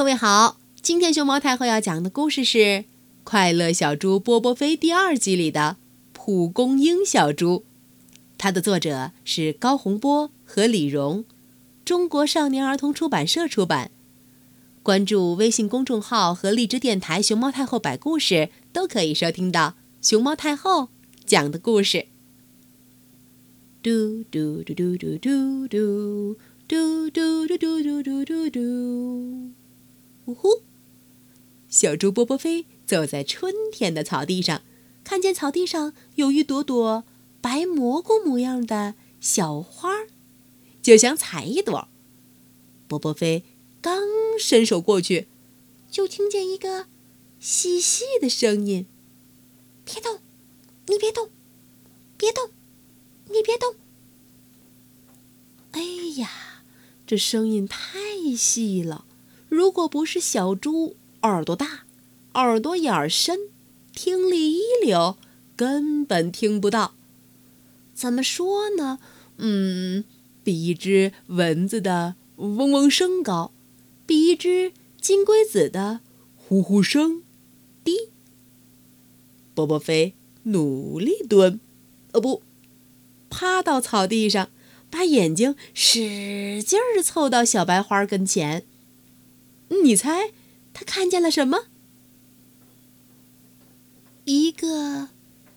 各位好，今天熊猫太后要讲的故事是《快乐小猪波波飞》第二集里的蒲公英小猪。它的作者是高洪波和李荣，中国少年儿童出版社出版。关注微信公众号和荔枝电台“熊猫太后”摆故事，都可以收听到熊猫太后讲的故事。嘟嘟嘟嘟嘟嘟嘟嘟嘟嘟嘟嘟嘟嘟呜呼！小猪波波飞走在春天的草地上，看见草地上有一朵朵白蘑菇模样的小花，就想采一朵。波波飞刚伸手过去，就听见一个细细的声音：“别动，你别动，别动，你别动。”哎呀，这声音太细了。如果不是小猪耳朵大、耳朵眼儿深、听力一流，根本听不到。怎么说呢？嗯，比一只蚊子的嗡嗡声高，比一只金龟子的呼呼声低。波波飞努力蹲，哦不，趴到草地上，把眼睛使劲儿凑到小白花跟前。你猜，他看见了什么？一个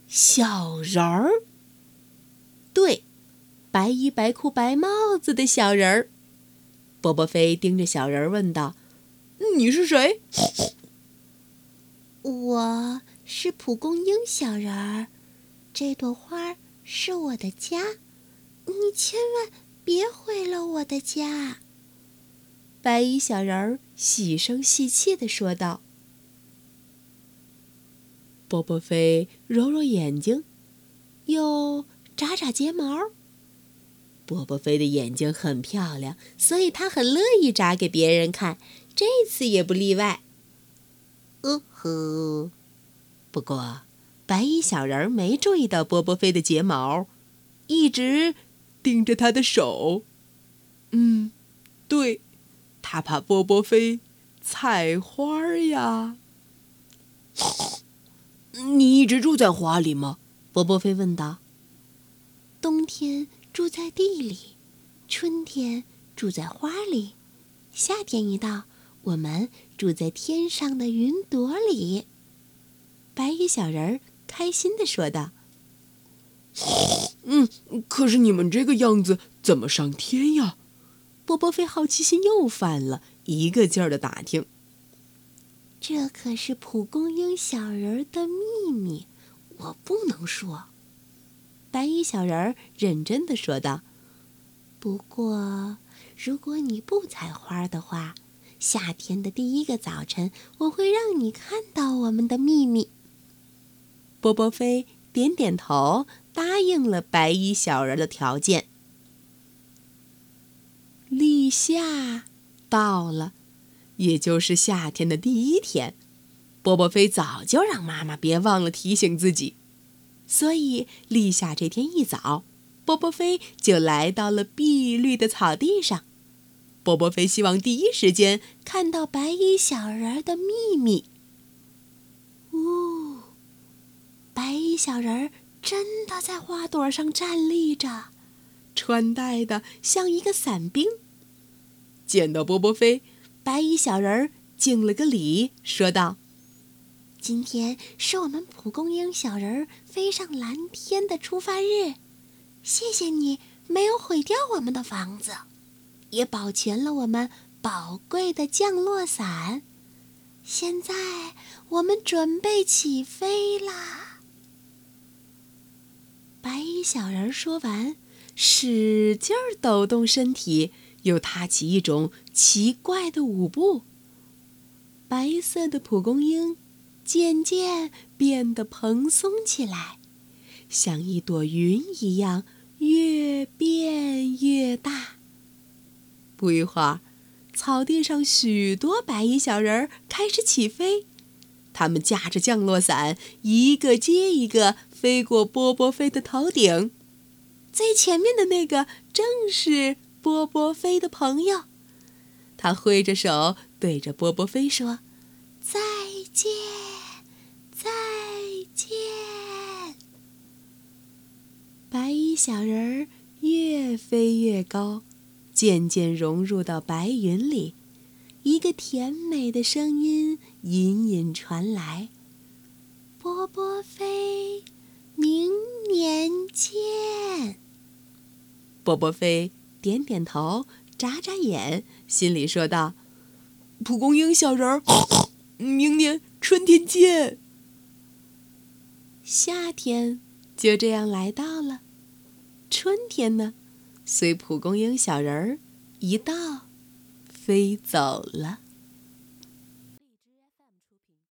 小人儿。对，白衣白裤白帽子的小人儿。波波飞盯着小人儿问道：“你是谁？”“我是蒲公英小人儿，这朵花是我的家，你千万别毁了我的家。”白衣小人儿细声细气地说道：“波波飞揉揉眼睛，又眨眨睫毛。波波飞的眼睛很漂亮，所以他很乐意眨给别人看，这次也不例外。哦呵，不过白衣小人儿没注意到波波飞的睫毛，一直盯着他的手。嗯，对。”他怕波波飞采花呀。你一直住在花里吗？波波飞问道。冬天住在地里，春天住在花里，夏天一到，我们住在天上的云朵里。白衣小人儿开心地说道。嗯，可是你们这个样子怎么上天呀？波波飞好奇心又犯了，一个劲儿的打听。这可是蒲公英小人儿的秘密，我不能说。白衣小人儿认真的说道：“不过，如果你不采花的话，夏天的第一个早晨，我会让你看到我们的秘密。”波波飞点点头，答应了白衣小人的条件。立夏到了，也就是夏天的第一天。波波飞早就让妈妈别忘了提醒自己，所以立夏这天一早，波波飞就来到了碧绿的草地上。波波飞希望第一时间看到白衣小人儿的秘密。呜，白衣小人儿真的在花朵上站立着，穿戴的像一个伞兵。见到波波飞，白衣小人敬了个礼，说道：“今天是我们蒲公英小人儿飞上蓝天的出发日，谢谢你没有毁掉我们的房子，也保全了我们宝贵的降落伞。现在我们准备起飞啦！”白衣小人说完，使劲抖动身体。又踏起一种奇怪的舞步。白色的蒲公英渐渐变得蓬松起来，像一朵云一样，越变越大。不一会儿，草地上许多白衣小人儿开始起飞，他们架着降落伞，一个接一个飞过波波飞的头顶。最前面的那个正是。波波飞的朋友，他挥着手，对着波波飞说：“再见，再见。”白衣小人儿越飞越高，渐渐融入到白云里。一个甜美的声音隐隐传来：“波波飞，明年见。”波波飞点点头，眨眨眼，心里说道：“蒲公英小人儿，明年春天见。”夏天就这样来到了，春天呢，随蒲公英小人儿一道。飞走了。